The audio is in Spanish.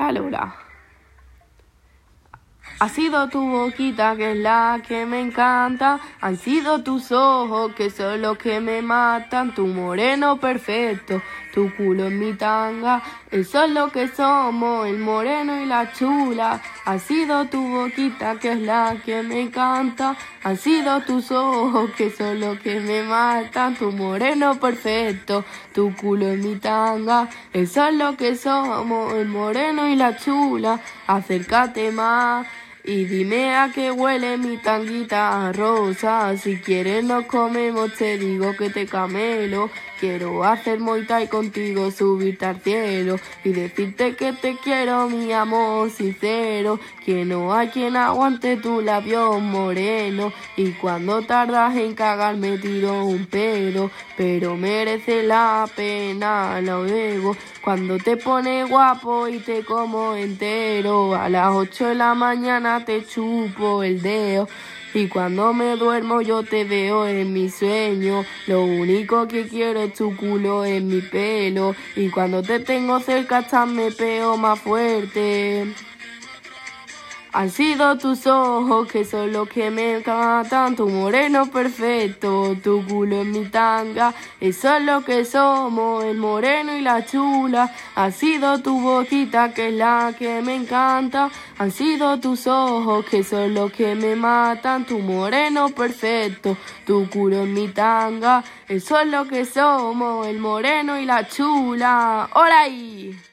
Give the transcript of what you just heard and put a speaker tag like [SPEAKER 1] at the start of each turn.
[SPEAKER 1] Härlig Ola. Ha sido tu boquita que es la que me encanta, han sido tus ojos que son los que me matan, tu moreno perfecto, tu culo en mi tanga, eso es lo que somos, el moreno y la chula. Ha sido tu boquita que es la que me encanta, han sido tus ojos que son los que me matan, tu moreno perfecto, tu culo en mi tanga, eso es lo que somos, el moreno y la chula. Acércate más. Y dime a qué huele mi tanguita rosa. Si quieres nos comemos, te digo que te camelo. Quiero hacer moita y contigo subirte al cielo y decirte que te quiero, mi amor sincero. Que no hay quien aguante tu labio moreno. Y cuando tardas en cagar me tiro un pedo. Pero merece la pena, lo debo. Cuando te pone guapo y te como entero. A las 8 de la mañana te chupo el dedo. Y cuando me duermo yo te veo en mi sueño. Lo único que quiero es tu culo en mi pelo. Y cuando te tengo cerca hasta me peo más fuerte. Han sido tus ojos que son los que me encantan, tu moreno perfecto, tu culo en mi tanga, eso es lo que somos, el moreno y la chula. Ha sido tu boquita que es la que me encanta, han sido tus ojos que son los que me matan, tu moreno perfecto, tu culo en mi tanga, eso es lo que somos, el moreno y la chula. ¡Hola ahí!